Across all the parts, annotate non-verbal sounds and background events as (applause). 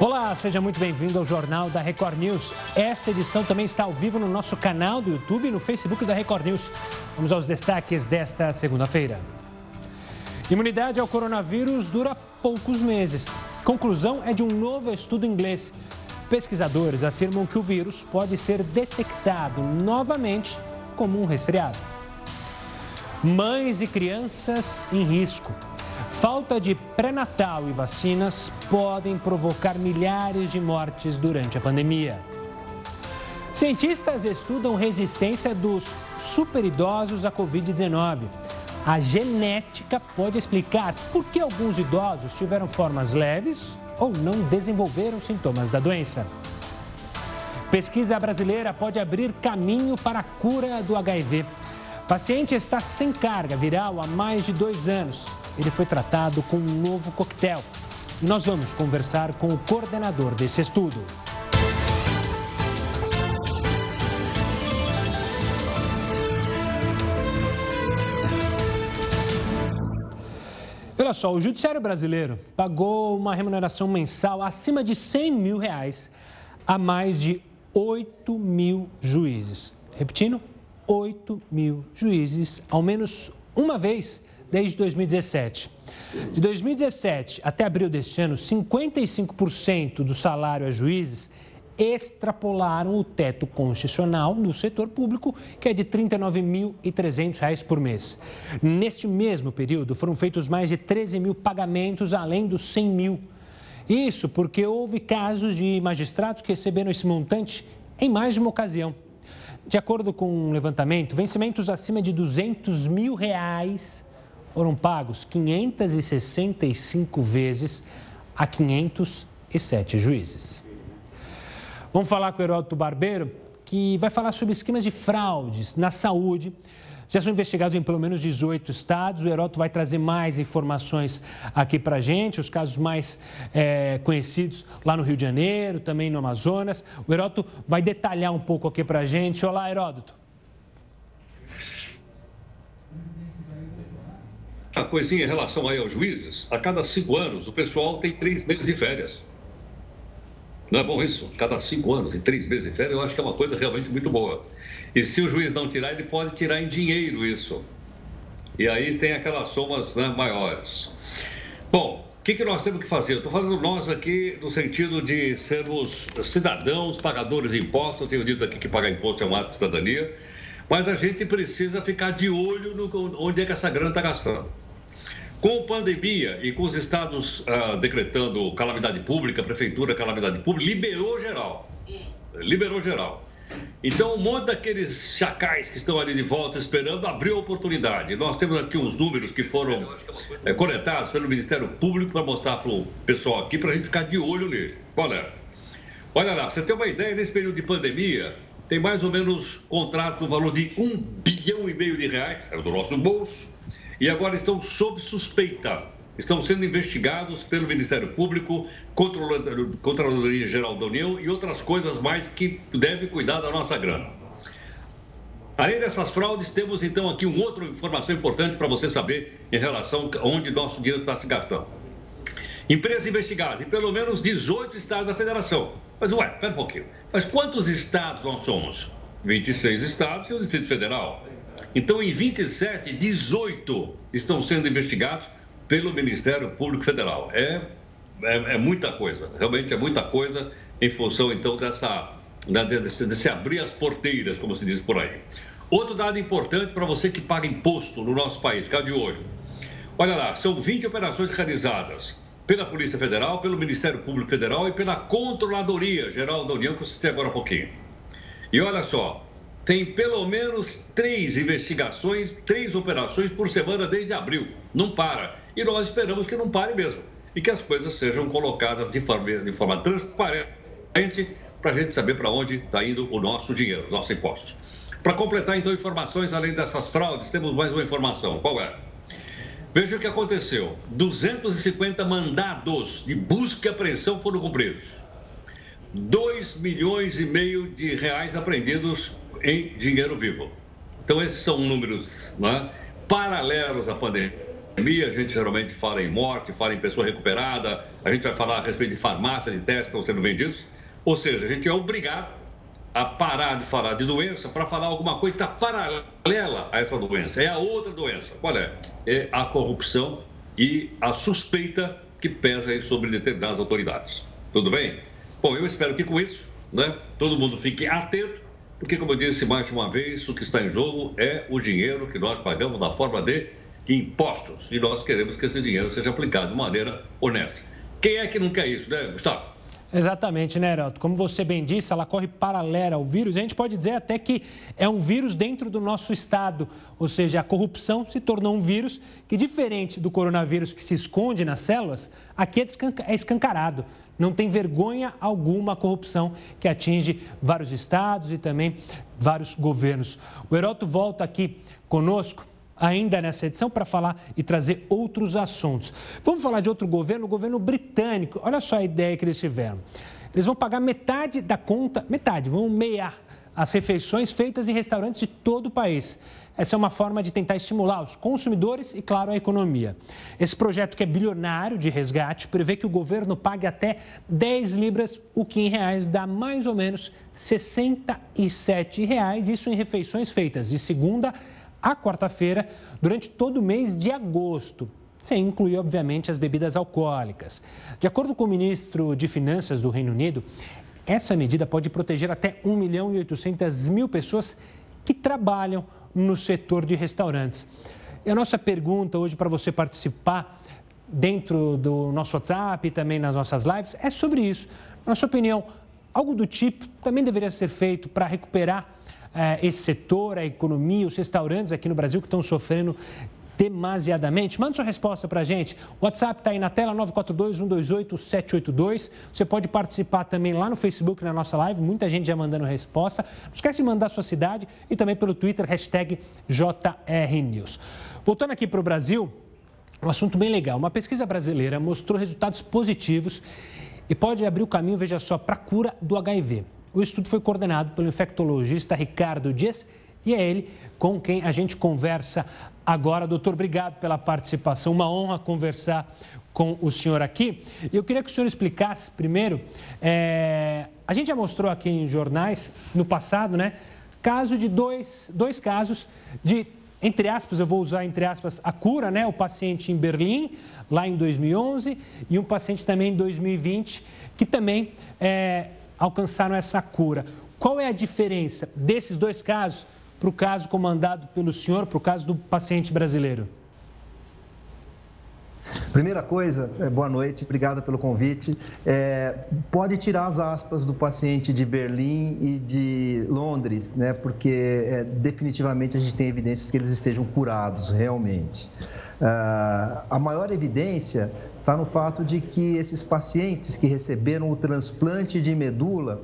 Olá, seja muito bem-vindo ao Jornal da Record News. Esta edição também está ao vivo no nosso canal do YouTube e no Facebook da Record News. Vamos aos destaques desta segunda-feira. Imunidade ao coronavírus dura poucos meses. Conclusão é de um novo estudo inglês. Pesquisadores afirmam que o vírus pode ser detectado novamente como um resfriado. Mães e crianças em risco. Falta de pré-natal e vacinas podem provocar milhares de mortes durante a pandemia. Cientistas estudam resistência dos superidosos à Covid-19. A genética pode explicar por que alguns idosos tiveram formas leves ou não desenvolveram sintomas da doença. Pesquisa brasileira pode abrir caminho para a cura do HIV. O paciente está sem carga viral há mais de dois anos ele foi tratado com um novo coquetel. E nós vamos conversar com o coordenador desse estudo. Olha só, o Judiciário Brasileiro pagou uma remuneração mensal acima de 100 mil reais a mais de 8 mil juízes. Repetindo, 8 mil juízes, ao menos uma vez desde 2017. De 2017 até abril deste ano, 55% do salário a juízes extrapolaram o teto constitucional no setor público, que é de R$ 39.300 por mês. Neste mesmo período, foram feitos mais de 13 mil pagamentos, além dos 100 mil. Isso porque houve casos de magistrados que receberam esse montante em mais de uma ocasião. De acordo com um levantamento, vencimentos acima de 200 mil reais foram pagos 565 vezes a 507 juízes. Vamos falar com o Heródoto Barbeiro, que vai falar sobre esquemas de fraudes na saúde. Já são investigados em pelo menos 18 estados. O Heródoto vai trazer mais informações aqui para a gente, os casos mais é, conhecidos lá no Rio de Janeiro, também no Amazonas. O Heródoto vai detalhar um pouco aqui para a gente. Olá, Heródoto. A coisinha em relação aí aos juízes, a cada cinco anos o pessoal tem três meses de férias. Não é bom isso? Cada cinco anos e três meses de férias, eu acho que é uma coisa realmente muito boa. E se o juiz não tirar, ele pode tirar em dinheiro isso. E aí tem aquelas somas né, maiores. Bom, o que, que nós temos que fazer? Estou falando nós aqui no sentido de sermos cidadãos, pagadores de impostos. Eu tenho dito aqui que pagar imposto é um ato de cidadania. Mas a gente precisa ficar de olho no onde é que essa grana está gastando. Com a pandemia e com os estados ah, decretando calamidade pública, prefeitura calamidade pública, liberou geral. Liberou geral. Então, um monte daqueles chacais que estão ali de volta esperando abriu a oportunidade. Nós temos aqui uns números que foram é, coletados pelo Ministério Público para mostrar para o pessoal aqui, para a gente ficar de olho nele. Qual é? Olha lá, você tem uma ideia, nesse período de pandemia, tem mais ou menos contrato no valor de um bilhão e meio de reais, é do nosso bolso, e agora estão sob suspeita. Estão sendo investigados pelo Ministério Público, Controladoria Geral da União e outras coisas mais que devem cuidar da nossa grana. Além dessas fraudes, temos então aqui uma outra informação importante para você saber em relação a onde nosso dinheiro está se gastando. Empresas investigadas em pelo menos 18 estados da federação. Mas, ué, pera um pouquinho. Mas quantos estados nós somos? 26 estados e o Distrito Federal. Então, em 27, 18 estão sendo investigados pelo Ministério Público Federal. É, é, é muita coisa, realmente é muita coisa em função, então, dessa, desse, desse abrir as porteiras, como se diz por aí. Outro dado importante para você que paga imposto no nosso país, ficar de olho. Olha lá, são 20 operações realizadas pela Polícia Federal, pelo Ministério Público Federal e pela Controladoria Geral da União, que eu citei agora há pouquinho. E olha só, tem pelo menos três investigações, três operações por semana desde abril. Não para. E nós esperamos que não pare mesmo. E que as coisas sejam colocadas de forma, de forma transparente para a gente saber para onde está indo o nosso dinheiro, nossos impostos. Para completar, então, informações além dessas fraudes, temos mais uma informação. Qual é? Veja o que aconteceu: 250 mandados de busca e apreensão foram cumpridos. 2 milhões e meio de reais apreendidos em dinheiro vivo. Então, esses são números né, paralelos à pandemia. a gente geralmente fala em morte, fala em pessoa recuperada, a gente vai falar a respeito de farmácia, de testes que estão sendo vendidos. Ou seja, a gente é obrigado a parar de falar de doença para falar alguma coisa que está paralela a essa doença. É a outra doença. Qual é? É a corrupção e a suspeita que pesa sobre determinadas autoridades. Tudo bem? Bom, eu espero que com isso, né, todo mundo fique atento, porque, como eu disse mais uma vez, o que está em jogo é o dinheiro que nós pagamos na forma de impostos. E nós queremos que esse dinheiro seja aplicado de maneira honesta. Quem é que não quer isso, né, Gustavo? Exatamente, né, Heraldo? Como você bem disse, ela corre paralela ao vírus. A gente pode dizer até que é um vírus dentro do nosso estado, ou seja, a corrupção se tornou um vírus que, diferente do coronavírus que se esconde nas células, aqui é, é escancarado. Não tem vergonha alguma a corrupção que atinge vários estados e também vários governos. O Heraldo volta aqui conosco ainda nessa edição para falar e trazer outros assuntos. Vamos falar de outro governo, o governo britânico. Olha só a ideia que eles tiveram. Eles vão pagar metade da conta, metade, vão meiar as refeições feitas em restaurantes de todo o país. Essa é uma forma de tentar estimular os consumidores e, claro, a economia. Esse projeto, que é bilionário de resgate, prevê que o governo pague até 10 libras, o que em reais dá mais ou menos 67 reais, isso em refeições feitas de segunda a quarta-feira durante todo o mês de agosto, sem incluir, obviamente, as bebidas alcoólicas. De acordo com o ministro de Finanças do Reino Unido, essa medida pode proteger até 1 milhão e 800 mil pessoas que trabalham no setor de restaurantes. E a nossa pergunta hoje para você participar dentro do nosso WhatsApp e também nas nossas lives é sobre isso. Na sua opinião, algo do tipo também deveria ser feito para recuperar eh, esse setor, a economia, os restaurantes aqui no Brasil que estão sofrendo demasiadamente? Manda sua resposta para a gente. O WhatsApp está aí na tela, 942-128-782. Você pode participar também lá no Facebook, na nossa live. Muita gente já mandando resposta. Não esquece de mandar sua cidade e também pelo Twitter, hashtag JRNews. Voltando aqui para o Brasil, um assunto bem legal. Uma pesquisa brasileira mostrou resultados positivos e pode abrir o caminho, veja só, para a cura do HIV. O estudo foi coordenado pelo infectologista Ricardo Dias e é ele com quem a gente conversa agora. Doutor, obrigado pela participação. Uma honra conversar com o senhor aqui. Eu queria que o senhor explicasse primeiro. É... A gente já mostrou aqui em jornais, no passado, né? Caso de dois, dois casos de, entre aspas, eu vou usar entre aspas, a cura, né? O paciente em Berlim, lá em 2011, e um paciente também em 2020, que também é, alcançaram essa cura. Qual é a diferença desses dois casos para o caso comandado pelo senhor, para o caso do paciente brasileiro? Primeira coisa, é, boa noite, obrigado pelo convite. É, pode tirar as aspas do paciente de Berlim e de Londres, né? Porque é, definitivamente a gente tem evidências que eles estejam curados realmente. Uh, a maior evidência está no fato de que esses pacientes que receberam o transplante de medula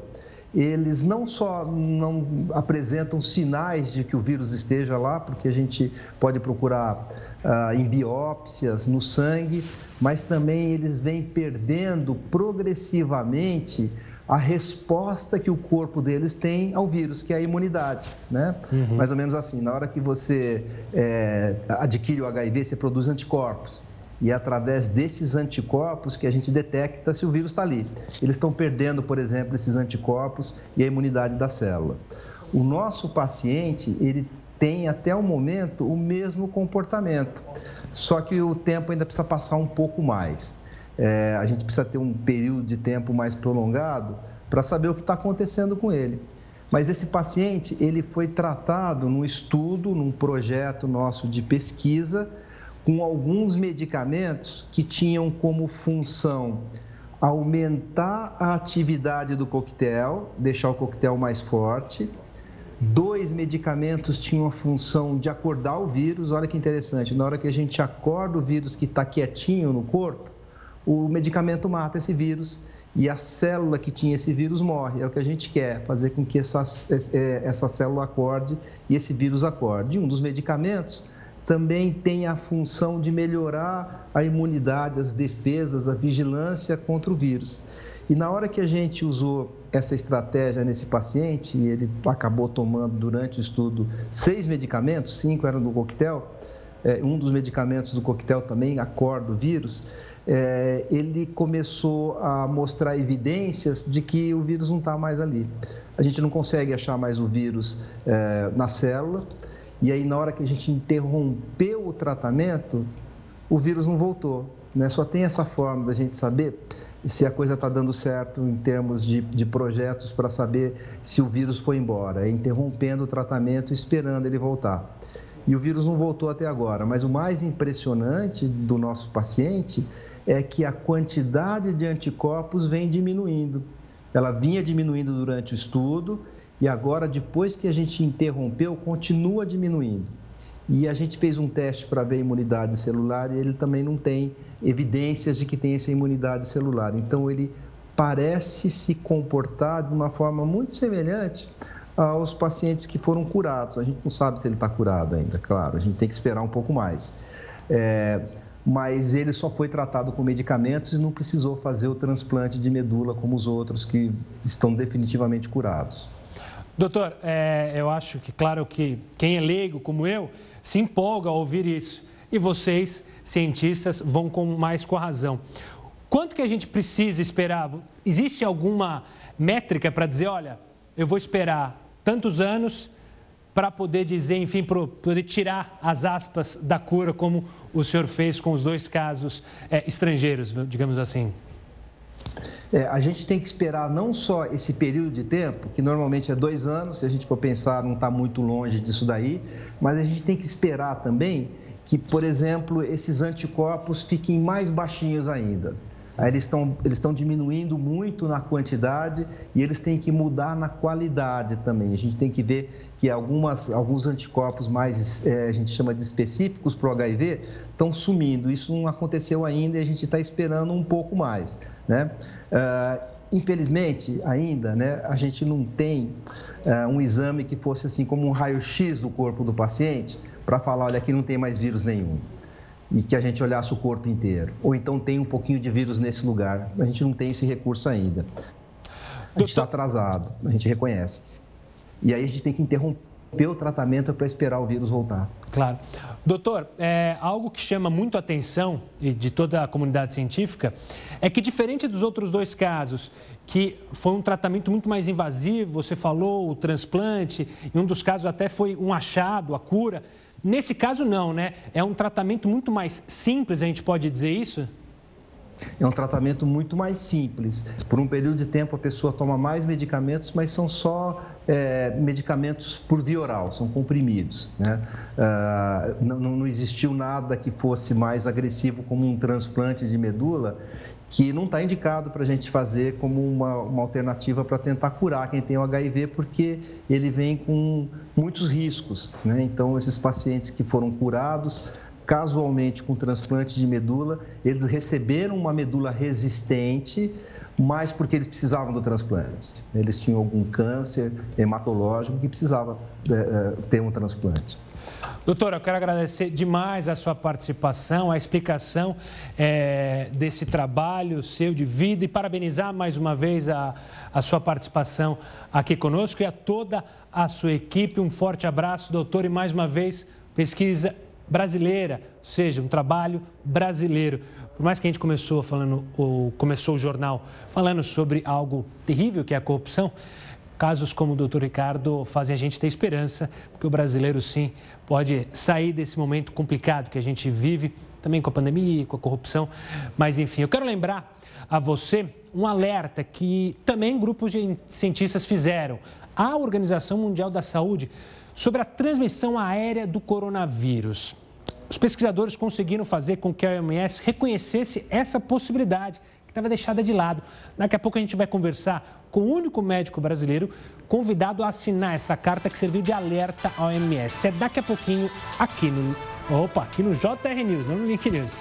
eles não só não apresentam sinais de que o vírus esteja lá, porque a gente pode procurar ah, em biópsias no sangue, mas também eles vêm perdendo progressivamente a resposta que o corpo deles tem ao vírus, que é a imunidade, né? Uhum. Mais ou menos assim, na hora que você é, adquire o HIV, você produz anticorpos e é através desses anticorpos que a gente detecta se o vírus está ali. Eles estão perdendo, por exemplo, esses anticorpos e a imunidade da célula. O nosso paciente, ele tem até o momento o mesmo comportamento, só que o tempo ainda precisa passar um pouco mais. É, a gente precisa ter um período de tempo mais prolongado para saber o que está acontecendo com ele. Mas esse paciente, ele foi tratado num estudo, num projeto nosso de pesquisa, com alguns medicamentos que tinham como função aumentar a atividade do coquetel, deixar o coquetel mais forte. Dois medicamentos tinham a função de acordar o vírus. Olha que interessante, na hora que a gente acorda o vírus que está quietinho no corpo, o medicamento mata esse vírus e a célula que tinha esse vírus morre. É o que a gente quer, fazer com que essa, essa célula acorde e esse vírus acorde. Um dos medicamentos também tem a função de melhorar a imunidade, as defesas, a vigilância contra o vírus. E na hora que a gente usou essa estratégia nesse paciente, e ele acabou tomando durante o estudo seis medicamentos, cinco eram do coquetel, é, um dos medicamentos do coquetel também acorda o vírus, é, ele começou a mostrar evidências de que o vírus não está mais ali. A gente não consegue achar mais o vírus é, na célula, e aí na hora que a gente interrompeu o tratamento, o vírus não voltou. Né? Só tem essa forma da gente saber se a coisa está dando certo em termos de, de projetos para saber se o vírus foi embora, é interrompendo o tratamento, esperando ele voltar. E o vírus não voltou até agora, mas o mais impressionante do nosso paciente é que a quantidade de anticorpos vem diminuindo. Ela vinha diminuindo durante o estudo e agora, depois que a gente interrompeu, continua diminuindo. E a gente fez um teste para ver a imunidade celular e ele também não tem evidências de que tem essa imunidade celular. Então, ele parece se comportar de uma forma muito semelhante aos pacientes que foram curados. A gente não sabe se ele está curado ainda, claro, a gente tem que esperar um pouco mais. É, mas ele só foi tratado com medicamentos e não precisou fazer o transplante de medula como os outros que estão definitivamente curados. Doutor, é, eu acho que, claro, que quem é leigo como eu se empolga ao ouvir isso. E vocês, cientistas, vão com mais com a razão. Quanto que a gente precisa esperar? Existe alguma métrica para dizer, olha, eu vou esperar tantos anos para poder dizer, enfim, para poder tirar as aspas da cura, como o senhor fez com os dois casos é, estrangeiros, digamos assim? É, a gente tem que esperar não só esse período de tempo, que normalmente é dois anos, se a gente for pensar, não está muito longe disso daí, mas a gente tem que esperar também que, por exemplo, esses anticorpos fiquem mais baixinhos ainda. Aí eles estão eles estão diminuindo muito na quantidade e eles têm que mudar na qualidade também. A gente tem que ver que algumas, alguns anticorpos mais, é, a gente chama de específicos para o HIV, estão sumindo. Isso não aconteceu ainda e a gente está esperando um pouco mais. Né? Uh, infelizmente, ainda, né, a gente não tem uh, um exame que fosse assim como um raio-x do corpo do paciente para falar, olha, aqui não tem mais vírus nenhum e que a gente olhasse o corpo inteiro. Ou então tem um pouquinho de vírus nesse lugar. A gente não tem esse recurso ainda. A gente está atrasado, a gente reconhece. E aí a gente tem que interromper o tratamento para esperar o vírus voltar. Claro. Doutor, é, algo que chama muito a atenção e de toda a comunidade científica é que, diferente dos outros dois casos, que foi um tratamento muito mais invasivo, você falou, o transplante, em um dos casos até foi um achado, a cura. Nesse caso, não, né? É um tratamento muito mais simples, a gente pode dizer isso? É um tratamento muito mais simples. Por um período de tempo, a pessoa toma mais medicamentos, mas são só é, medicamentos por via oral, são comprimidos. Né? Ah, não, não existiu nada que fosse mais agressivo como um transplante de medula que não está indicado para a gente fazer como uma, uma alternativa para tentar curar quem tem o HIV, porque ele vem com muitos riscos. Né? Então, esses pacientes que foram curados casualmente com transplante de medula, eles receberam uma medula resistente, mas porque eles precisavam do transplante. Eles tinham algum câncer hematológico que precisava é, ter um transplante. Doutora, eu quero agradecer demais a sua participação, a explicação é, desse trabalho seu de vida e parabenizar mais uma vez a, a sua participação aqui conosco e a toda a sua equipe. Um forte abraço, doutor, e mais uma vez, pesquisa brasileira, ou seja, um trabalho brasileiro. Por mais que a gente começou falando, ou começou o jornal falando sobre algo terrível que é a corrupção, casos como o doutor Ricardo fazem a gente ter esperança, porque o brasileiro sim pode sair desse momento complicado que a gente vive, também com a pandemia, com a corrupção. Mas enfim, eu quero lembrar a você um alerta que também grupos de cientistas fizeram. A Organização Mundial da Saúde sobre a transmissão aérea do coronavírus. Os pesquisadores conseguiram fazer com que a OMS reconhecesse essa possibilidade que estava deixada de lado. Daqui a pouco a gente vai conversar com o único médico brasileiro convidado a assinar essa carta que serviu de alerta à OMS. É daqui a pouquinho aqui no, opa, aqui no JR News, não no Link News.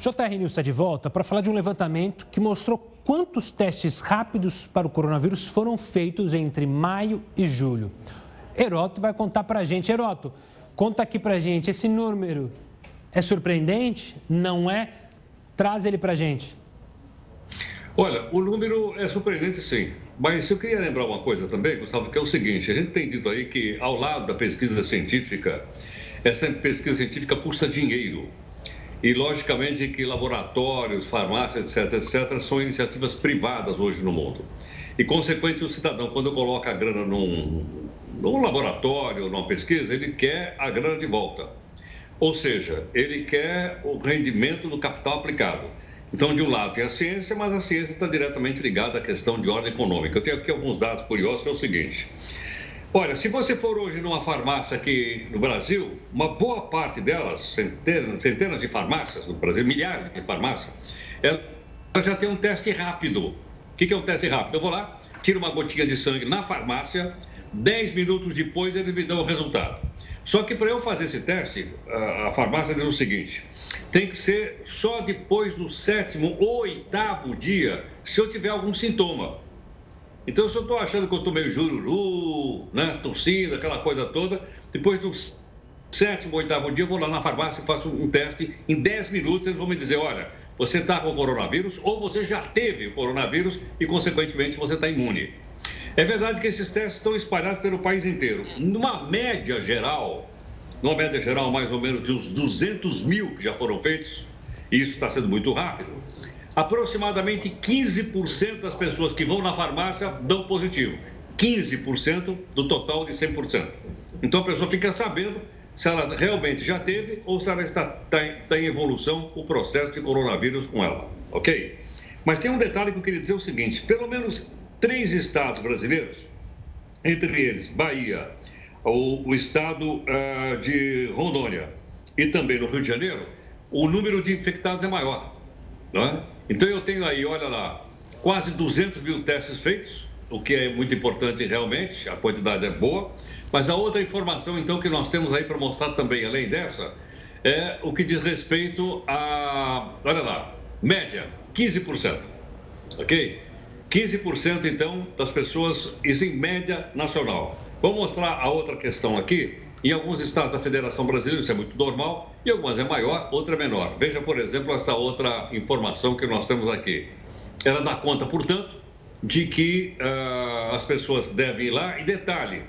JR News está de volta para falar de um levantamento que mostrou quantos testes rápidos para o coronavírus foram feitos entre maio e julho. Heroto vai contar para a gente. Heroto, conta aqui para a gente. Esse número é surpreendente? Não é? Traz ele para a gente. Olha, o número é surpreendente sim, mas eu queria lembrar uma coisa também, Gustavo, que é o seguinte: a gente tem dito aí que ao lado da pesquisa científica, essa pesquisa científica custa dinheiro. E, logicamente, que laboratórios, farmácias, etc., etc., são iniciativas privadas hoje no mundo. E, consequentemente, o cidadão, quando coloca a grana num, num laboratório, numa pesquisa, ele quer a grana de volta. Ou seja, ele quer o rendimento do capital aplicado. Então, de um lado tem a ciência, mas a ciência está diretamente ligada à questão de ordem econômica. Eu tenho aqui alguns dados curiosos, que é o seguinte. Olha, se você for hoje numa farmácia aqui no Brasil, uma boa parte delas, centenas, centenas de farmácias no Brasil, milhares de farmácias, ela já tem um teste rápido. O que é um teste rápido? Eu vou lá, tiro uma gotinha de sangue na farmácia, 10 minutos depois eles me dão o resultado. Só que para eu fazer esse teste, a farmácia diz o seguinte: tem que ser só depois do sétimo ou oitavo dia, se eu tiver algum sintoma. Então, se eu estou achando que eu estou meio jururu, né, tossindo, aquela coisa toda, depois do sétimo, oitavo dia, eu vou lá na farmácia e faço um teste. Em 10 minutos, eles vão me dizer: olha, você está com coronavírus ou você já teve o coronavírus e, consequentemente, você está imune. É verdade que esses testes estão espalhados pelo país inteiro. Numa média geral, numa média geral, mais ou menos de uns 200 mil que já foram feitos, e isso está sendo muito rápido aproximadamente 15% das pessoas que vão na farmácia dão positivo. 15% do total de 100%. Então a pessoa fica sabendo se ela realmente já teve ou se ela está, está, está em evolução o processo de coronavírus com ela, ok? Mas tem um detalhe que eu queria dizer o seguinte: pelo menos três estados brasileiros, entre eles Bahia, o, o estado uh, de Rondônia e também no Rio de Janeiro, o número de infectados é maior. Não é? Então eu tenho aí, olha lá, quase 200 mil testes feitos, o que é muito importante realmente, a quantidade é boa. Mas a outra informação, então, que nós temos aí para mostrar também, além dessa, é o que diz respeito a, olha lá, média, 15%. Ok? 15% então das pessoas, isso em média nacional. Vamos mostrar a outra questão aqui. Em alguns estados da Federação Brasileira isso é muito normal, e algumas é maior, outra é menor. Veja, por exemplo, essa outra informação que nós temos aqui. Ela dá conta, portanto, de que uh, as pessoas devem ir lá. E detalhe,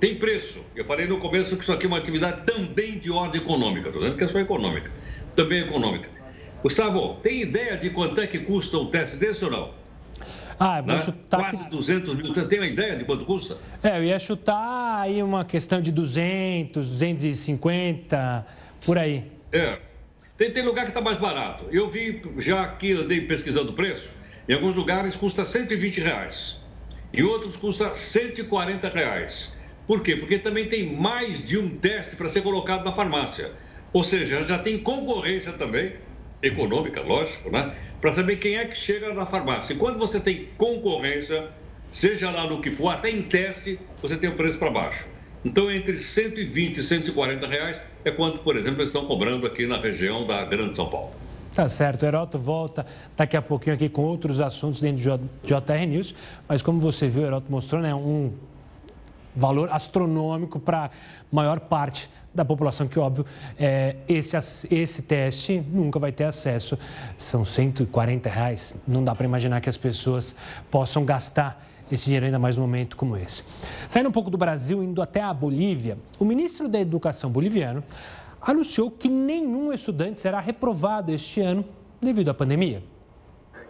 tem preço. Eu falei no começo que isso aqui é uma atividade também de ordem econômica. Estou dizendo que é só econômica. Também econômica. Gustavo, tem ideia de quanto é que custa um teste desse ou não? Ah, vou né? chutar. Quase que... 200 mil. Você tem uma ideia de quanto custa? É, eu ia chutar aí uma questão de 200, 250 por aí. É. Tem, tem lugar que está mais barato. Eu vi, já aqui andei pesquisando o preço, em alguns lugares custa 120 reais. Em outros custa 140 reais. Por quê? Porque também tem mais de um teste para ser colocado na farmácia. Ou seja, já tem concorrência também, econômica, lógico, né? Para saber quem é que chega na farmácia. E quando você tem concorrência, seja lá no que for, até em teste, você tem o preço para baixo. Então, entre 120 e 140 reais é quanto, por exemplo, eles estão cobrando aqui na região da Grande São Paulo. Tá certo. O Heroto volta daqui a pouquinho aqui com outros assuntos dentro do JR News. Mas como você viu, o Heroto mostrou, né, um valor astronômico para a maior parte da população, que óbvio, é, esse, esse teste nunca vai ter acesso. São 140 reais. Não dá para imaginar que as pessoas possam gastar esse dinheiro ainda mais num momento como esse. Saindo um pouco do Brasil, indo até a Bolívia, o ministro da Educação boliviano anunciou que nenhum estudante será reprovado este ano devido à pandemia.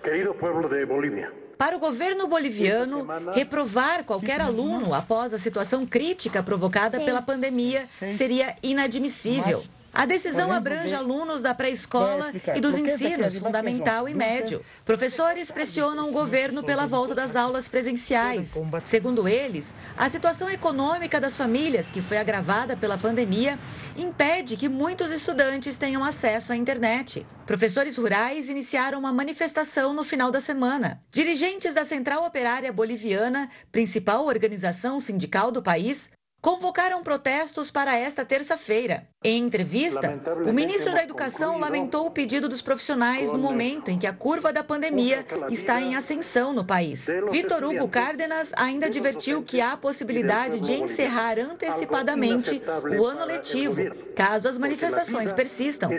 Querido povo de Bolívia. Para o governo boliviano, reprovar qualquer aluno após a situação crítica provocada pela pandemia seria inadmissível. A decisão abrange alunos da pré-escola e dos ensinos fundamental e médio. Professores pressionam o governo pela volta das aulas presenciais. Segundo eles, a situação econômica das famílias, que foi agravada pela pandemia, impede que muitos estudantes tenham acesso à internet. Professores rurais iniciaram uma manifestação no final da semana. Dirigentes da Central Operária Boliviana, principal organização sindical do país, convocaram protestos para esta terça-feira. Em entrevista, o ministro da Educação lamentou o pedido dos profissionais no momento em que a curva da pandemia está em ascensão no país. Vitor Hugo Cárdenas ainda advertiu que há a possibilidade de encerrar antecipadamente o ano letivo, caso as manifestações persistam.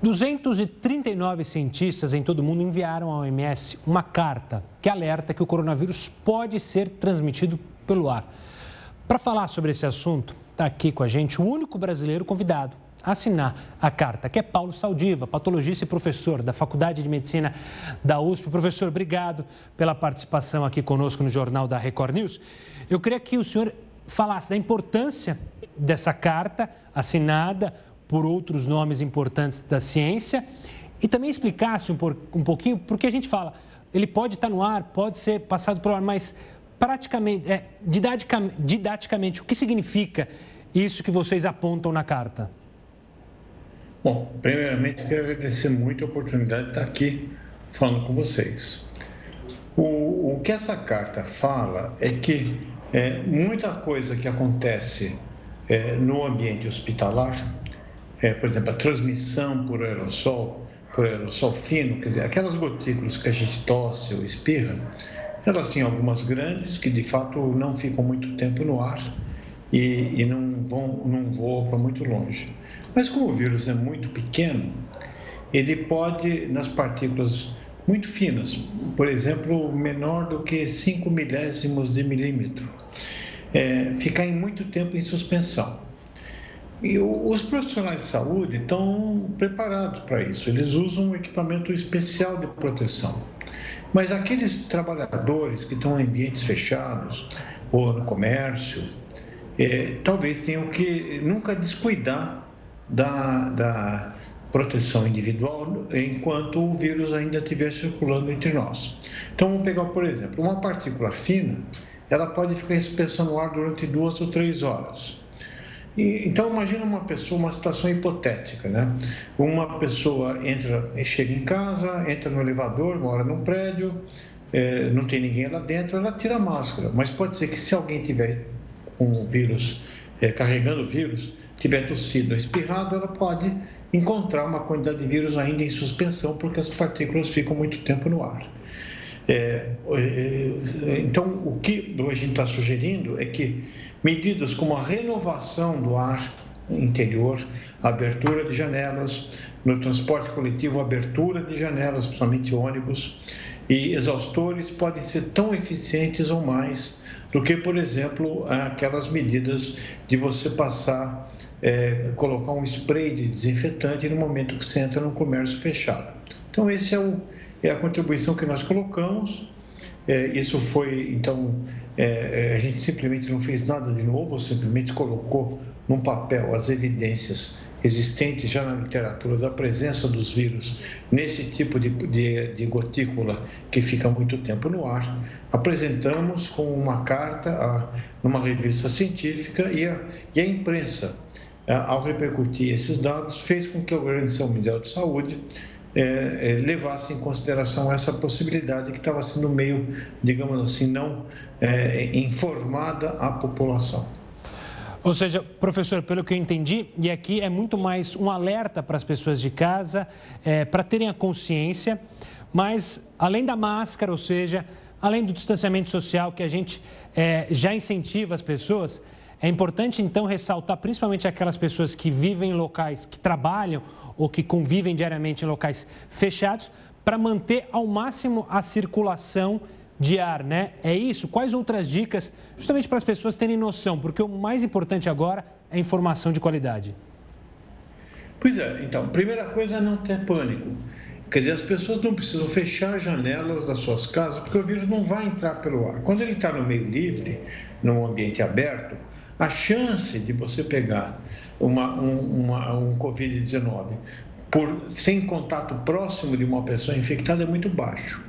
239 cientistas em todo o mundo enviaram à OMS uma carta que alerta que o coronavírus pode ser transmitido pelo ar. Para falar sobre esse assunto, está aqui com a gente o único brasileiro convidado a assinar a carta, que é Paulo Saldiva, patologista e professor da Faculdade de Medicina da USP. Professor, obrigado pela participação aqui conosco no Jornal da Record News. Eu queria que o senhor falasse da importância dessa carta assinada por outros nomes importantes da ciência e também explicasse um, um pouquinho, porque a gente fala, ele pode estar no ar, pode ser passado pelo ar, mas praticamente, é, didaticamente, didaticamente, o que significa isso que vocês apontam na carta? Bom, primeiramente quero agradecer muito a oportunidade de estar aqui falando com vocês. O, o que essa carta fala é que é, muita coisa que acontece é, no ambiente hospitalar, é, por exemplo, a transmissão por aerossol, por aerossol fino, quer dizer, aquelas gotículas que a gente tosse ou espirra, elas têm algumas grandes que de fato não ficam muito tempo no ar e, e não, vão, não voam para muito longe. Mas como o vírus é muito pequeno, ele pode, nas partículas muito finas, por exemplo, menor do que 5 milésimos de milímetro, é, ficar em muito tempo em suspensão. E os profissionais de saúde estão preparados para isso, eles usam um equipamento especial de proteção. Mas aqueles trabalhadores que estão em ambientes fechados ou no comércio, é, talvez tenham que nunca descuidar da, da proteção individual enquanto o vírus ainda estiver circulando entre nós. Então, vamos pegar, por exemplo, uma partícula fina, ela pode ficar em suspensão no ar durante duas ou três horas. Então, imagina uma pessoa, uma situação hipotética, né? Uma pessoa entra, chega em casa, entra no elevador, mora num prédio, é, não tem ninguém lá dentro, ela tira a máscara. Mas pode ser que se alguém tiver um vírus, é, carregando o vírus, tiver tossido ou espirrado, ela pode encontrar uma quantidade de vírus ainda em suspensão, porque as partículas ficam muito tempo no ar. É, é, então, o que a gente está sugerindo é que medidas como a renovação do ar interior, abertura de janelas, no transporte coletivo, abertura de janelas, principalmente ônibus, e exaustores podem ser tão eficientes ou mais do que, por exemplo, aquelas medidas de você passar, é, colocar um spray de desinfetante no momento que você entra no comércio fechado. Então, esse é, é a contribuição que nós colocamos. É, isso foi, então, é, é, a gente simplesmente não fez nada de novo, simplesmente colocou num papel as evidências existentes já na literatura da presença dos vírus nesse tipo de, de, de gotícula que fica muito tempo no ar. Apresentamos com uma carta a, numa revista científica e a, e a imprensa, ao repercutir esses dados, fez com que a Organização Mundial de Saúde é, é, levasse em consideração essa possibilidade que estava sendo meio, digamos assim, não é, informada à população. Ou seja, professor, pelo que eu entendi, e aqui é muito mais um alerta para as pessoas de casa, é, para terem a consciência, mas além da máscara, ou seja, além do distanciamento social que a gente é, já incentiva as pessoas, é importante então ressaltar, principalmente aquelas pessoas que vivem em locais, que trabalham ou que convivem diariamente em locais fechados, para manter ao máximo a circulação de ar, né? É isso? Quais outras dicas, justamente para as pessoas terem noção? Porque o mais importante agora é informação de qualidade. Pois é, então, primeira coisa é não ter pânico. Quer dizer, as pessoas não precisam fechar as janelas das suas casas, porque o vírus não vai entrar pelo ar. Quando ele está no meio livre, num ambiente aberto, a chance de você pegar uma, um, uma, um Covid-19 por sem contato próximo de uma pessoa infectada é muito baixo.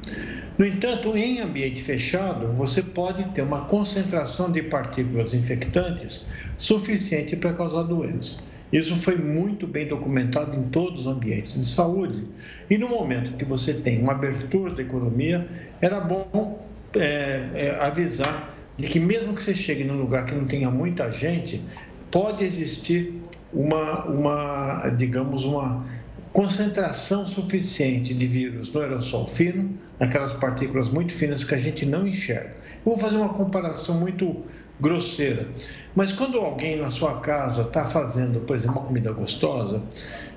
No entanto, em ambiente fechado, você pode ter uma concentração de partículas infectantes suficiente para causar doença. Isso foi muito bem documentado em todos os ambientes de saúde. E no momento que você tem uma abertura da economia, era bom é, é, avisar de que mesmo que você chegue num lugar que não tenha muita gente, pode existir uma, uma digamos, uma concentração suficiente de vírus no aerossol fino, naquelas partículas muito finas que a gente não enxerga. Eu vou fazer uma comparação muito grosseira, mas quando alguém na sua casa está fazendo, por exemplo, uma comida gostosa,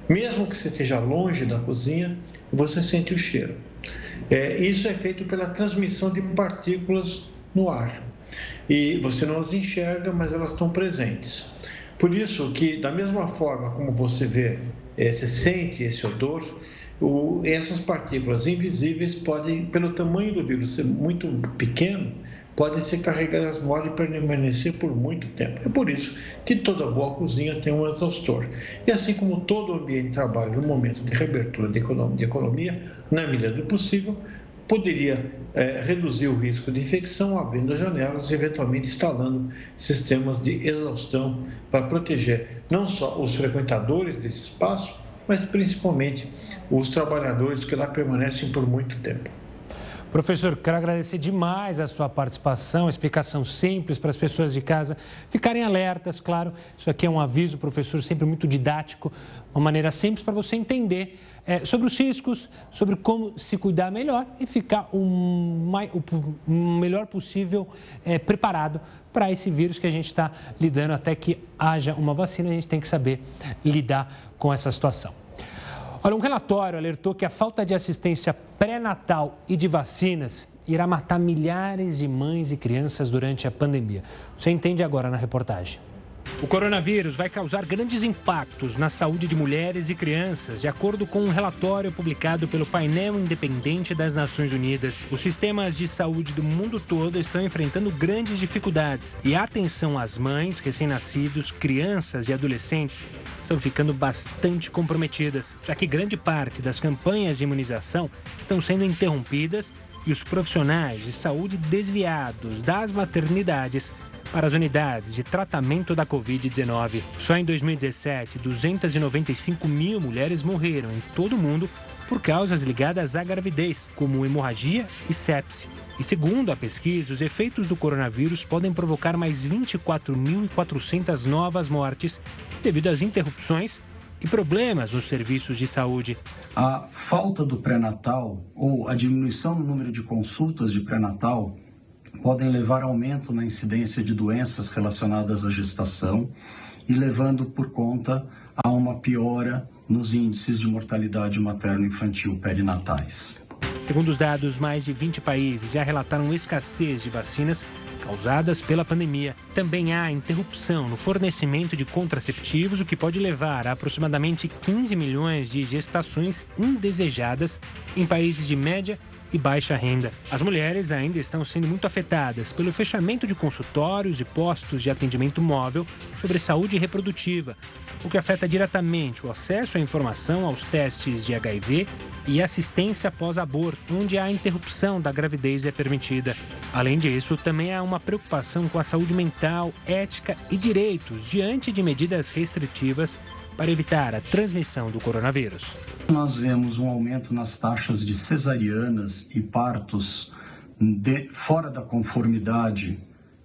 Mesmo que você esteja longe da cozinha, você sente o cheiro. É, isso é feito pela transmissão de partículas no ar. E você não as enxerga, mas elas estão presentes. Por isso que, da mesma forma como você vê, é, você sente esse odor, o, essas partículas invisíveis podem, pelo tamanho do vírus ser muito pequeno, podem ser carregadas ar e permanecer por muito tempo. É por isso que toda boa cozinha tem um exaustor. E assim como todo ambiente de trabalho, no momento de reabertura de economia, na medida do possível, poderia é, reduzir o risco de infecção abrindo as janelas e eventualmente instalando sistemas de exaustão para proteger não só os frequentadores desse espaço, mas principalmente os trabalhadores que lá permanecem por muito tempo. Professor, quero agradecer demais a sua participação, explicação simples para as pessoas de casa ficarem alertas, claro. Isso aqui é um aviso, professor, sempre muito didático, uma maneira simples para você entender é, sobre os riscos, sobre como se cuidar melhor e ficar o, mais, o melhor possível é, preparado para esse vírus que a gente está lidando até que haja uma vacina. A gente tem que saber lidar com essa situação. Olha, um relatório alertou que a falta de assistência pré-natal e de vacinas irá matar milhares de mães e crianças durante a pandemia. Você entende agora na reportagem. O coronavírus vai causar grandes impactos na saúde de mulheres e crianças, de acordo com um relatório publicado pelo painel independente das Nações Unidas. Os sistemas de saúde do mundo todo estão enfrentando grandes dificuldades e a atenção às mães, recém-nascidos, crianças e adolescentes estão ficando bastante comprometidas, já que grande parte das campanhas de imunização estão sendo interrompidas e os profissionais de saúde desviados das maternidades para as unidades de tratamento da Covid-19. Só em 2017, 295 mil mulheres morreram em todo o mundo por causas ligadas à gravidez, como hemorragia e sepse. E segundo a pesquisa, os efeitos do coronavírus podem provocar mais 24.400 novas mortes devido às interrupções e problemas nos serviços de saúde. A falta do pré-natal ou a diminuição no número de consultas de pré-natal podem levar a aumento na incidência de doenças relacionadas à gestação e levando por conta a uma piora nos índices de mortalidade materno-infantil perinatais. Segundo os dados, mais de 20 países já relataram escassez de vacinas causadas pela pandemia. Também há interrupção no fornecimento de contraceptivos, o que pode levar a aproximadamente 15 milhões de gestações indesejadas em países de média e baixa renda. As mulheres ainda estão sendo muito afetadas pelo fechamento de consultórios e postos de atendimento móvel sobre saúde reprodutiva, o que afeta diretamente o acesso à informação aos testes de HIV e assistência pós-aborto, onde a interrupção da gravidez é permitida. Além disso, também há uma preocupação com a saúde mental, ética e direitos diante de medidas restritivas para evitar a transmissão do coronavírus. Nós vemos um aumento nas taxas de cesarianas e partos de, fora da conformidade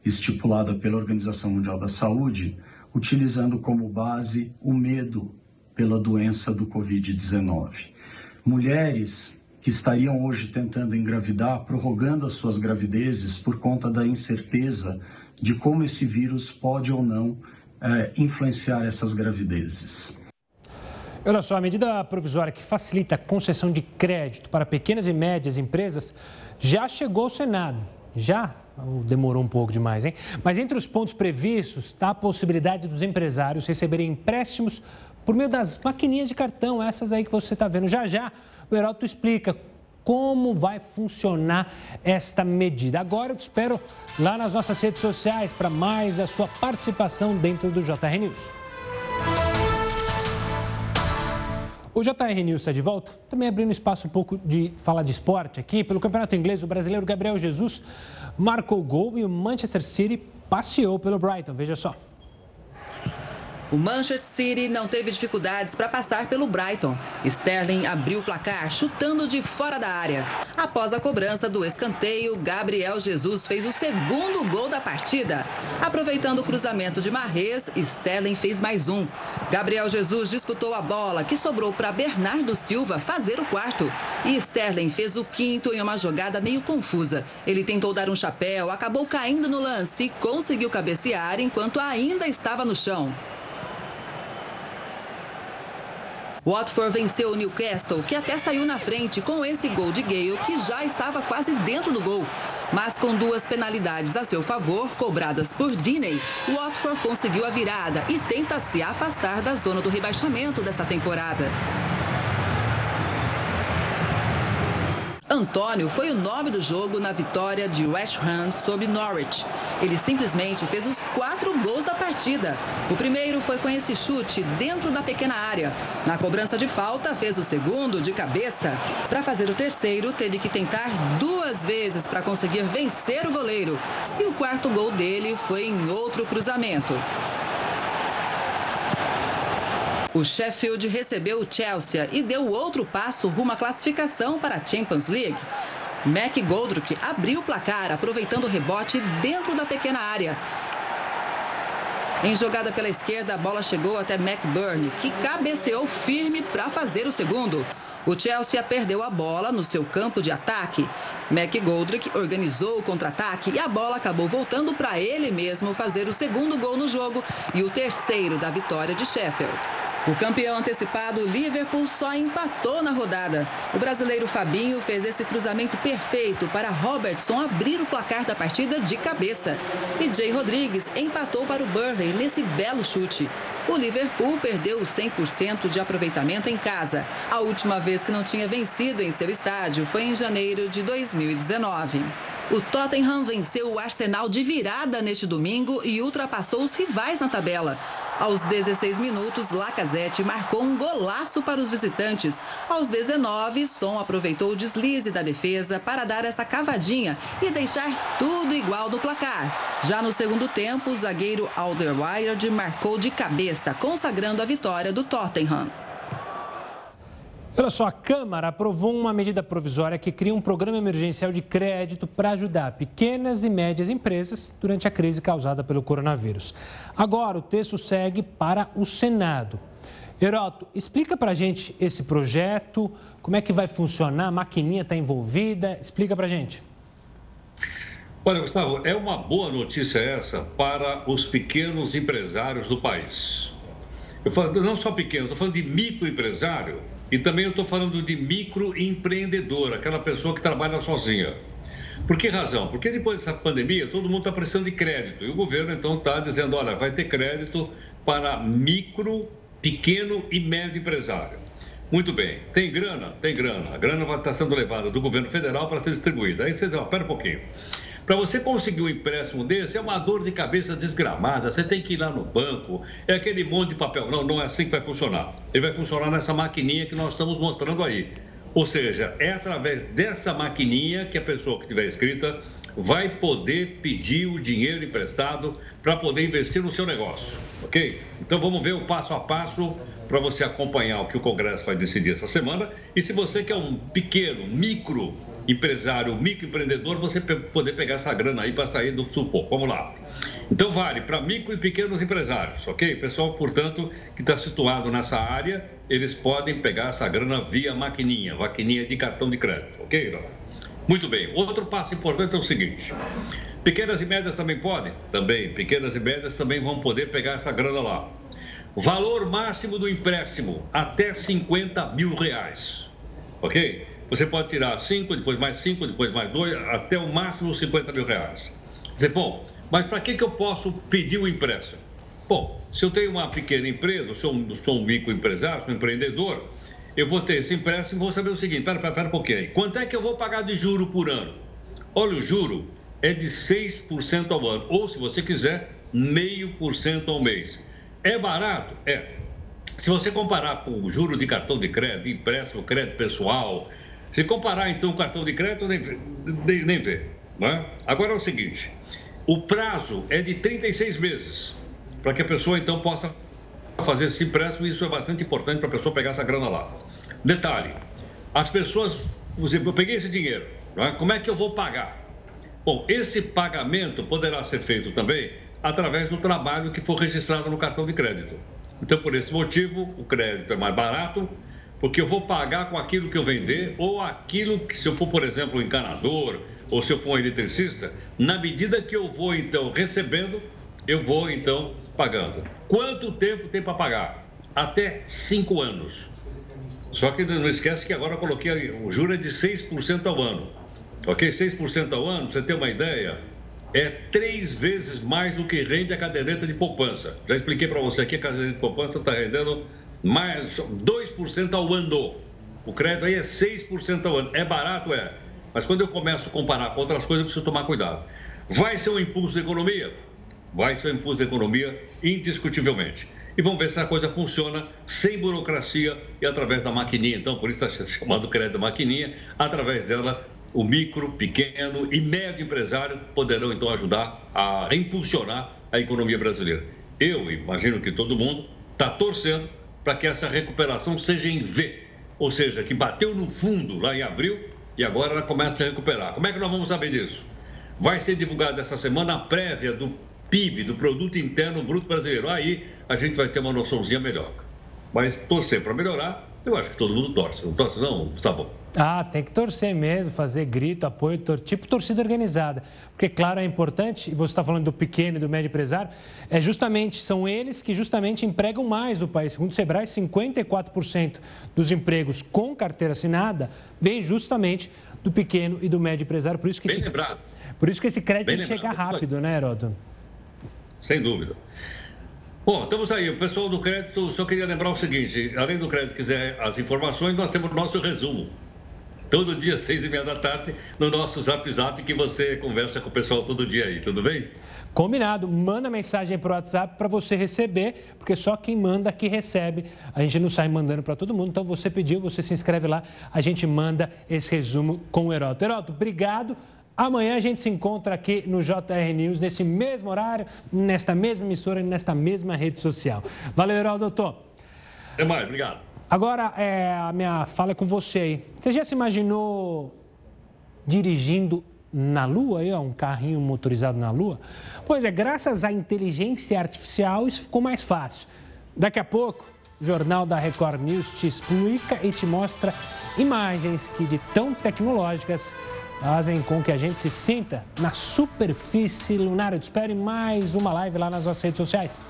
estipulada pela Organização Mundial da Saúde, utilizando como base o medo pela doença do Covid-19. Mulheres que estariam hoje tentando engravidar, prorrogando as suas gravidezes por conta da incerteza de como esse vírus pode ou não é, influenciar essas gravidezes. Olha só, a medida provisória que facilita a concessão de crédito para pequenas e médias empresas já chegou ao Senado. Já demorou um pouco demais, hein? Mas entre os pontos previstos está a possibilidade dos empresários receberem empréstimos por meio das maquininhas de cartão, essas aí que você está vendo. Já já o Heraldo explica como vai funcionar esta medida. Agora eu te espero lá nas nossas redes sociais para mais a sua participação dentro do JR News. O JR News está de volta, também abrindo espaço um pouco de falar de esporte aqui. Pelo Campeonato Inglês, o brasileiro Gabriel Jesus marcou gol e o Manchester City passeou pelo Brighton. Veja só. O Manchester City não teve dificuldades para passar pelo Brighton. Sterling abriu o placar chutando de fora da área. Após a cobrança do escanteio, Gabriel Jesus fez o segundo gol da partida. Aproveitando o cruzamento de Marrez, Sterling fez mais um. Gabriel Jesus disputou a bola, que sobrou para Bernardo Silva fazer o quarto. E Sterling fez o quinto em uma jogada meio confusa. Ele tentou dar um chapéu, acabou caindo no lance e conseguiu cabecear enquanto ainda estava no chão. Watford venceu o Newcastle, que até saiu na frente com esse gol de Gale, que já estava quase dentro do gol. Mas com duas penalidades a seu favor, cobradas por Diney, Watford conseguiu a virada e tenta se afastar da zona do rebaixamento desta temporada. Antônio foi o nome do jogo na vitória de West Ham sobre Norwich. Ele simplesmente fez os quatro gols da partida. O primeiro foi com esse chute dentro da pequena área. Na cobrança de falta, fez o segundo de cabeça. Para fazer o terceiro, teve que tentar duas vezes para conseguir vencer o goleiro. E o quarto gol dele foi em outro cruzamento. O Sheffield recebeu o Chelsea e deu outro passo rumo à classificação para a Champions League. Mac Goldrick abriu o placar, aproveitando o rebote dentro da pequena área. Em jogada pela esquerda, a bola chegou até McBurn, que cabeceou firme para fazer o segundo. O Chelsea perdeu a bola no seu campo de ataque. McGoldrick organizou o contra-ataque e a bola acabou voltando para ele mesmo fazer o segundo gol no jogo e o terceiro da vitória de Sheffield. O campeão antecipado, Liverpool, só empatou na rodada. O brasileiro Fabinho fez esse cruzamento perfeito para Robertson abrir o placar da partida de cabeça. E Jay Rodrigues empatou para o Burnley nesse belo chute. O Liverpool perdeu 100% de aproveitamento em casa. A última vez que não tinha vencido em seu estádio foi em janeiro de 2019. O Tottenham venceu o Arsenal de virada neste domingo e ultrapassou os rivais na tabela. Aos 16 minutos, Lacazette marcou um golaço para os visitantes. Aos 19, Son aproveitou o deslize da defesa para dar essa cavadinha e deixar tudo igual no placar. Já no segundo tempo, o zagueiro Alderweireld marcou de cabeça, consagrando a vitória do Tottenham. Olha só, a Câmara aprovou uma medida provisória que cria um programa emergencial de crédito para ajudar pequenas e médias empresas durante a crise causada pelo coronavírus. Agora, o texto segue para o Senado. Heroto, explica para gente esse projeto, como é que vai funcionar, a maquininha está envolvida, explica para gente. Olha, Gustavo, é uma boa notícia essa para os pequenos empresários do país. Eu falo, não só pequeno, estou falando de microempresário e também eu estou falando de microempreendedor, aquela pessoa que trabalha sozinha. Por que razão? Porque depois dessa pandemia, todo mundo está precisando de crédito. E o governo, então, está dizendo: olha, vai ter crédito para micro, pequeno e médio empresário. Muito bem, tem grana? Tem grana. A grana vai estar sendo levada do governo federal para ser distribuída. Aí você diz: espera um pouquinho. Para você conseguir um empréstimo desse, é uma dor de cabeça desgramada. Você tem que ir lá no banco, é aquele monte de papel. Não, não é assim que vai funcionar. Ele vai funcionar nessa maquininha que nós estamos mostrando aí. Ou seja, é através dessa maquininha que a pessoa que estiver inscrita vai poder pedir o dinheiro emprestado para poder investir no seu negócio, ok? Então vamos ver o passo a passo para você acompanhar o que o Congresso vai decidir essa semana. E se você quer um pequeno, micro empresário, microempreendedor, você poder pegar essa grana aí para sair do sufoco. Vamos lá. Então vale para micro e pequenos empresários, ok? Pessoal, portanto, que está situado nessa área, eles podem pegar essa grana via maquininha, maquininha de cartão de crédito, ok? Muito bem. Outro passo importante é o seguinte: pequenas e médias também podem? Também. Pequenas e médias também vão poder pegar essa grana lá. Valor máximo do empréstimo, até 50 mil reais. Ok? Você pode tirar 5, depois mais 5, depois mais 2, até o máximo 50 mil reais. Dizer, bom, mas para que, que eu posso pedir o empréstimo? Bom, se eu tenho uma pequena empresa, sou um, sou um microempresário, sou um empreendedor, eu vou ter esse empréstimo e vou saber o seguinte: pera, pera, pera um pouquinho aí. Quanto é que eu vou pagar de juro por ano? Olha, o juro é de 6% ao ano, ou se você quiser, meio por cento ao mês. É barato? É. Se você comparar com o juro de cartão de crédito, empréstimo, crédito pessoal, se comparar, então, o cartão de crédito, nem, nem, vê. Né? Agora é o seguinte: o prazo é de 36 meses, para que a pessoa, então, possa fazer esse empréstimo. Isso é bastante importante para a pessoa pegar essa grana lá. Detalhe: as pessoas, eu peguei esse dinheiro, né? como é que eu vou pagar? Bom, esse pagamento poderá ser feito também através do trabalho que for registrado no cartão de crédito. Então, por esse motivo, o crédito é mais barato porque eu vou pagar com aquilo que eu vender ou aquilo que, se eu for, por exemplo, um encanador ou se eu for um eletricista, na medida que eu vou, então, recebendo, eu vou, então, pagando. Quanto tempo tem para pagar? Até cinco anos. Só que não esquece que agora eu coloquei o juro é de 6% ao ano. Ok? 6% ao ano, você ter uma ideia, é três vezes mais do que rende a caderneta de poupança. Já expliquei para você aqui, a caderneta de poupança está rendendo mais 2% ao ano. O crédito aí é 6% ao ano. É barato, é. Mas quando eu começo a comparar com outras coisas, eu preciso tomar cuidado. Vai ser um impulso da economia? Vai ser um impulso da economia, indiscutivelmente. E vamos ver se a coisa funciona sem burocracia e através da maquininha. Então, por isso está (laughs) chamado crédito maquininha. Através dela, o micro, pequeno e médio empresário poderão então ajudar a impulsionar a economia brasileira. Eu imagino que todo mundo está torcendo para que essa recuperação seja em V, ou seja, que bateu no fundo lá em abril e agora ela começa a recuperar. Como é que nós vamos saber disso? Vai ser divulgada essa semana a prévia do PIB, do Produto Interno Bruto Brasileiro. Aí a gente vai ter uma noçãozinha melhor. Mas torcer para melhorar, eu acho que todo mundo torce. Não torce, não, Gustavo? Ah, tem que torcer mesmo, fazer grito, apoio, tor tipo torcida organizada. Porque, claro, é importante, e você está falando do pequeno e do médio empresário, é justamente, são eles que justamente empregam mais no país. Segundo o Sebrae, 54% dos empregos com carteira assinada vem justamente do pequeno e do médio empresário. Por isso que Bem esse, lembrado. Por isso que esse crédito Bem tem que chegar lembrado. rápido, né, Heroto? Sem dúvida. Bom, estamos aí. O pessoal do crédito, só queria lembrar o seguinte: além do crédito quiser as informações, nós temos o nosso resumo. Todo dia, seis e meia da tarde, no nosso Zap Zap, que você conversa com o pessoal todo dia aí, tudo bem? Combinado. Manda mensagem para o WhatsApp para você receber, porque só quem manda que recebe. A gente não sai mandando para todo mundo. Então você pediu, você se inscreve lá, a gente manda esse resumo com o Heroto. Heroto, obrigado. Amanhã a gente se encontra aqui no JR News, nesse mesmo horário, nesta mesma emissora e nesta mesma rede social. Valeu, Heroto, doutor. Até mais, obrigado. Agora, é, a minha fala é com você aí. Você já se imaginou dirigindo na Lua, aí, ó, um carrinho motorizado na Lua? Pois é, graças à inteligência artificial isso ficou mais fácil. Daqui a pouco, o Jornal da Record News te explica e te mostra imagens que, de tão tecnológicas, fazem com que a gente se sinta na superfície lunar. Eu te espero em mais uma live lá nas nossas redes sociais.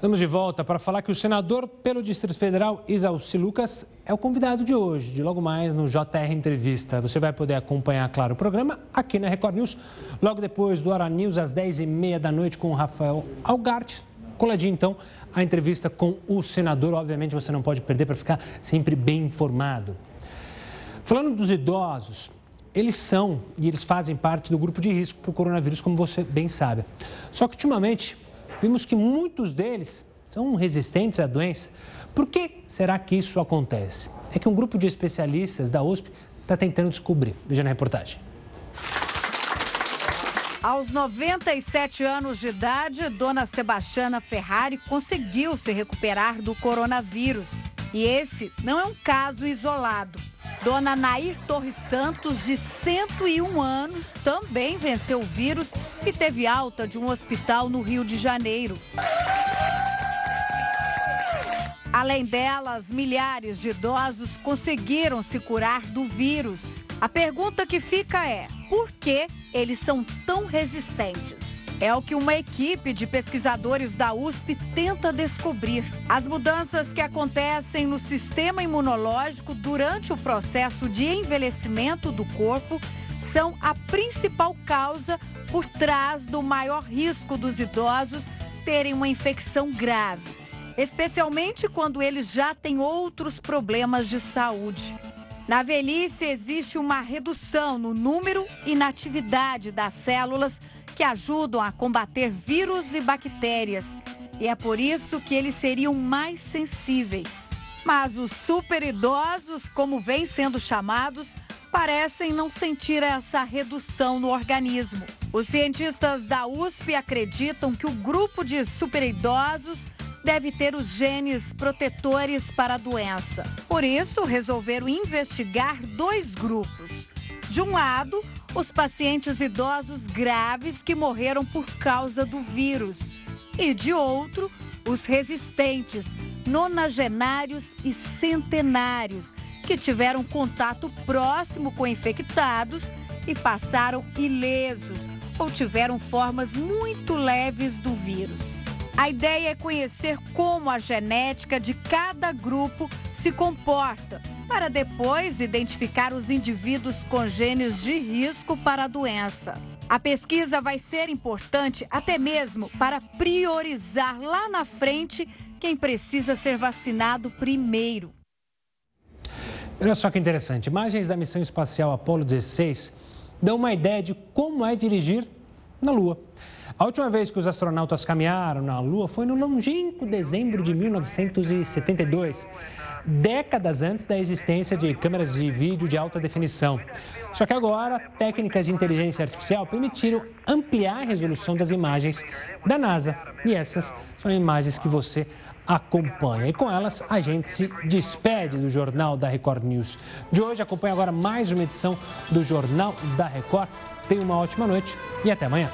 Estamos de volta para falar que o senador pelo Distrito Federal, Isalci Lucas, é o convidado de hoje, de logo mais no JR Entrevista. Você vai poder acompanhar, claro, o programa aqui na Record News, logo depois do Hora News, às 10h30 da noite, com o Rafael Algart. Coladinho, então, a entrevista com o senador. Obviamente, você não pode perder para ficar sempre bem informado. Falando dos idosos, eles são e eles fazem parte do grupo de risco para o coronavírus, como você bem sabe. Só que, ultimamente, vimos que muitos deles são resistentes à doença. Por que será que isso acontece? É que um grupo de especialistas da USP está tentando descobrir. Veja na reportagem. Aos 97 anos de idade, Dona Sebastiana Ferrari conseguiu se recuperar do coronavírus. E esse não é um caso isolado. Dona Nair Torres Santos, de 101 anos, também venceu o vírus e teve alta de um hospital no Rio de Janeiro. Além delas, milhares de idosos conseguiram se curar do vírus. A pergunta que fica é: por que eles são tão resistentes? É o que uma equipe de pesquisadores da USP tenta descobrir. As mudanças que acontecem no sistema imunológico durante o processo de envelhecimento do corpo são a principal causa por trás do maior risco dos idosos terem uma infecção grave, especialmente quando eles já têm outros problemas de saúde. Na velhice, existe uma redução no número e na atividade das células que ajudam a combater vírus e bactérias. E é por isso que eles seriam mais sensíveis. Mas os superidosos, como vêm sendo chamados, parecem não sentir essa redução no organismo. Os cientistas da USP acreditam que o grupo de superidosos deve ter os genes protetores para a doença. Por isso, resolveram investigar dois grupos. De um lado, os pacientes idosos graves que morreram por causa do vírus. E de outro, os resistentes, nonagenários e centenários, que tiveram contato próximo com infectados e passaram ilesos ou tiveram formas muito leves do vírus. A ideia é conhecer como a genética de cada grupo se comporta, para depois identificar os indivíduos com genes de risco para a doença. A pesquisa vai ser importante até mesmo para priorizar lá na frente quem precisa ser vacinado primeiro. Olha só que interessante. Imagens da missão espacial Apollo 16 dão uma ideia de como é dirigir na Lua. A última vez que os astronautas caminharam na Lua foi no longínquo dezembro de 1972, décadas antes da existência de câmeras de vídeo de alta definição. Só que agora, técnicas de inteligência artificial permitiram ampliar a resolução das imagens da NASA. E essas são imagens que você acompanha. E com elas, a gente se despede do Jornal da Record News de hoje. Acompanhe agora mais uma edição do Jornal da Record. Tenha uma ótima noite e até amanhã.